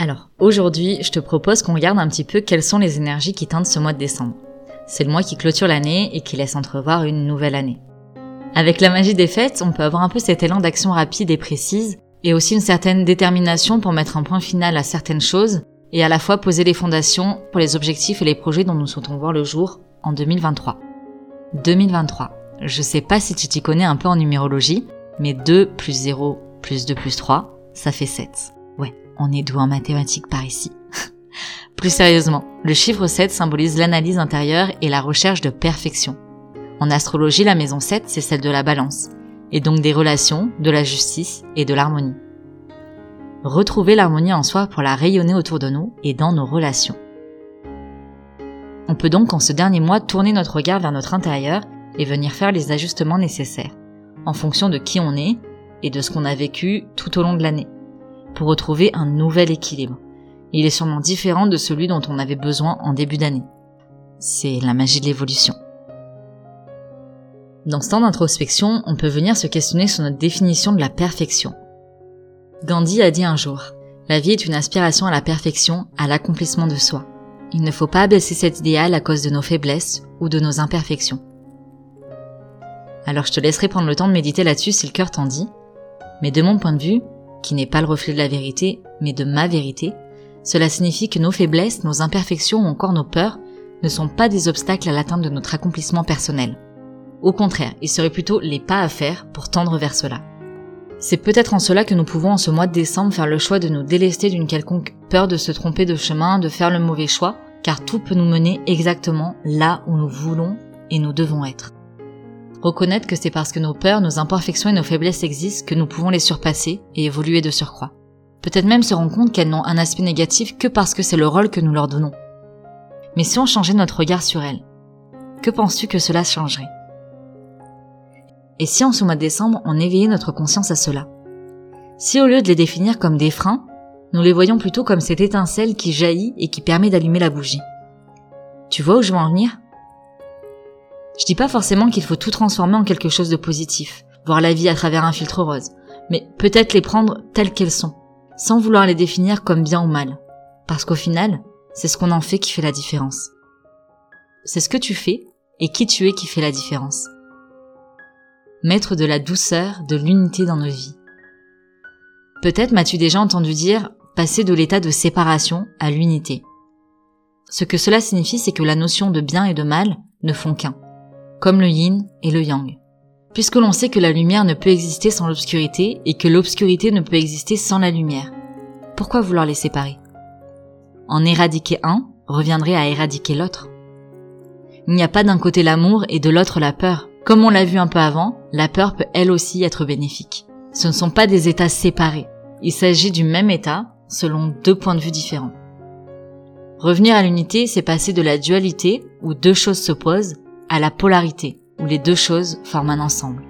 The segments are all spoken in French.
Alors, aujourd'hui, je te propose qu'on regarde un petit peu quelles sont les énergies qui teintent ce mois de décembre. C'est le mois qui clôture l'année et qui laisse entrevoir une nouvelle année. Avec la magie des fêtes, on peut avoir un peu cet élan d'action rapide et précise, et aussi une certaine détermination pour mettre un point final à certaines choses, et à la fois poser les fondations pour les objectifs et les projets dont nous souhaitons voir le jour en 2023. 2023. Je sais pas si tu t'y connais un peu en numérologie, mais 2 plus 0 plus 2 plus 3, ça fait 7 on est doux en mathématiques par ici. Plus sérieusement, le chiffre 7 symbolise l'analyse intérieure et la recherche de perfection. En astrologie, la maison 7, c'est celle de la balance, et donc des relations, de la justice et de l'harmonie. Retrouver l'harmonie en soi pour la rayonner autour de nous et dans nos relations. On peut donc en ce dernier mois tourner notre regard vers notre intérieur et venir faire les ajustements nécessaires, en fonction de qui on est et de ce qu'on a vécu tout au long de l'année pour retrouver un nouvel équilibre. Il est sûrement différent de celui dont on avait besoin en début d'année. C'est la magie de l'évolution. Dans ce temps d'introspection, on peut venir se questionner sur notre définition de la perfection. Gandhi a dit un jour, La vie est une aspiration à la perfection, à l'accomplissement de soi. Il ne faut pas abaisser cet idéal à cause de nos faiblesses ou de nos imperfections. Alors je te laisserai prendre le temps de méditer là-dessus si le cœur t'en dit, mais de mon point de vue, qui n'est pas le reflet de la vérité, mais de ma vérité, cela signifie que nos faiblesses, nos imperfections ou encore nos peurs ne sont pas des obstacles à l'atteinte de notre accomplissement personnel. Au contraire, ils seraient plutôt les pas à faire pour tendre vers cela. C'est peut-être en cela que nous pouvons en ce mois de décembre faire le choix de nous délester d'une quelconque peur de se tromper de chemin, de faire le mauvais choix, car tout peut nous mener exactement là où nous voulons et nous devons être. Reconnaître que c'est parce que nos peurs, nos imperfections et nos faiblesses existent que nous pouvons les surpasser et évoluer de surcroît. Peut-être même se rendre compte qu'elles n'ont un aspect négatif que parce que c'est le rôle que nous leur donnons. Mais si on changeait notre regard sur elles, que penses-tu que cela changerait? Et si en ce mois de décembre, on éveillait notre conscience à cela? Si au lieu de les définir comme des freins, nous les voyons plutôt comme cette étincelle qui jaillit et qui permet d'allumer la bougie? Tu vois où je veux en venir? Je dis pas forcément qu'il faut tout transformer en quelque chose de positif, voir la vie à travers un filtre rose, mais peut-être les prendre telles qu'elles sont, sans vouloir les définir comme bien ou mal. Parce qu'au final, c'est ce qu'on en fait qui fait la différence. C'est ce que tu fais et qui tu es qui fait la différence. Mettre de la douceur, de l'unité dans nos vies. Peut-être m'as-tu déjà entendu dire passer de l'état de séparation à l'unité. Ce que cela signifie, c'est que la notion de bien et de mal ne font qu'un comme le yin et le yang. Puisque l'on sait que la lumière ne peut exister sans l'obscurité et que l'obscurité ne peut exister sans la lumière, pourquoi vouloir les séparer? En éradiquer un reviendrait à éradiquer l'autre. Il n'y a pas d'un côté l'amour et de l'autre la peur. Comme on l'a vu un peu avant, la peur peut elle aussi être bénéfique. Ce ne sont pas des états séparés. Il s'agit du même état selon deux points de vue différents. Revenir à l'unité, c'est passer de la dualité, où deux choses s'opposent, à la polarité, où les deux choses forment un ensemble.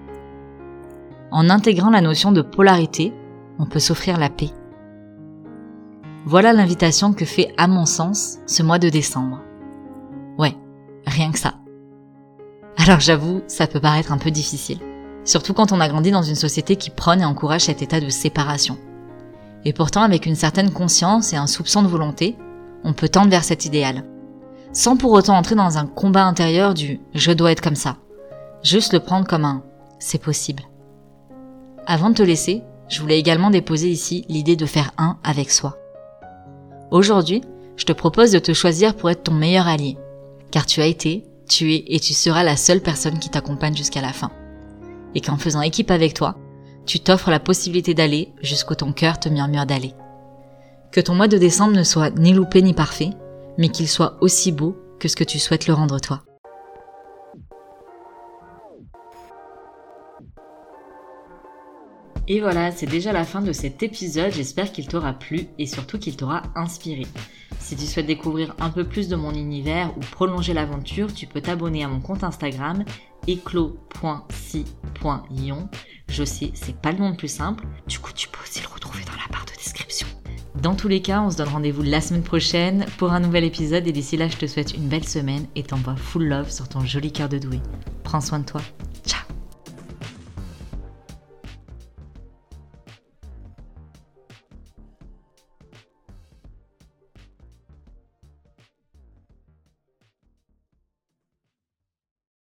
En intégrant la notion de polarité, on peut s'offrir la paix. Voilà l'invitation que fait, à mon sens, ce mois de décembre. Ouais, rien que ça. Alors j'avoue, ça peut paraître un peu difficile. Surtout quand on a grandi dans une société qui prône et encourage cet état de séparation. Et pourtant, avec une certaine conscience et un soupçon de volonté, on peut tendre vers cet idéal sans pour autant entrer dans un combat intérieur du je dois être comme ça. Juste le prendre comme un c'est possible. Avant de te laisser, je voulais également déposer ici l'idée de faire un avec soi. Aujourd'hui, je te propose de te choisir pour être ton meilleur allié, car tu as été, tu es et tu seras la seule personne qui t'accompagne jusqu'à la fin. Et qu'en faisant équipe avec toi, tu t'offres la possibilité d'aller jusqu'où ton cœur te murmure d'aller. Que ton mois de décembre ne soit ni loupé ni parfait, mais qu'il soit aussi beau que ce que tu souhaites le rendre toi. Et voilà, c'est déjà la fin de cet épisode, j'espère qu'il t'aura plu et surtout qu'il t'aura inspiré. Si tu souhaites découvrir un peu plus de mon univers ou prolonger l'aventure, tu peux t'abonner à mon compte Instagram éclos.si.ion. Je sais, c'est pas le nom le plus simple, du coup tu peux aussi le retrouver dans la barre de description. Dans tous les cas, on se donne rendez-vous la semaine prochaine pour un nouvel épisode et d'ici là, je te souhaite une belle semaine et t'envoie full love sur ton joli cœur de doué. Prends soin de toi.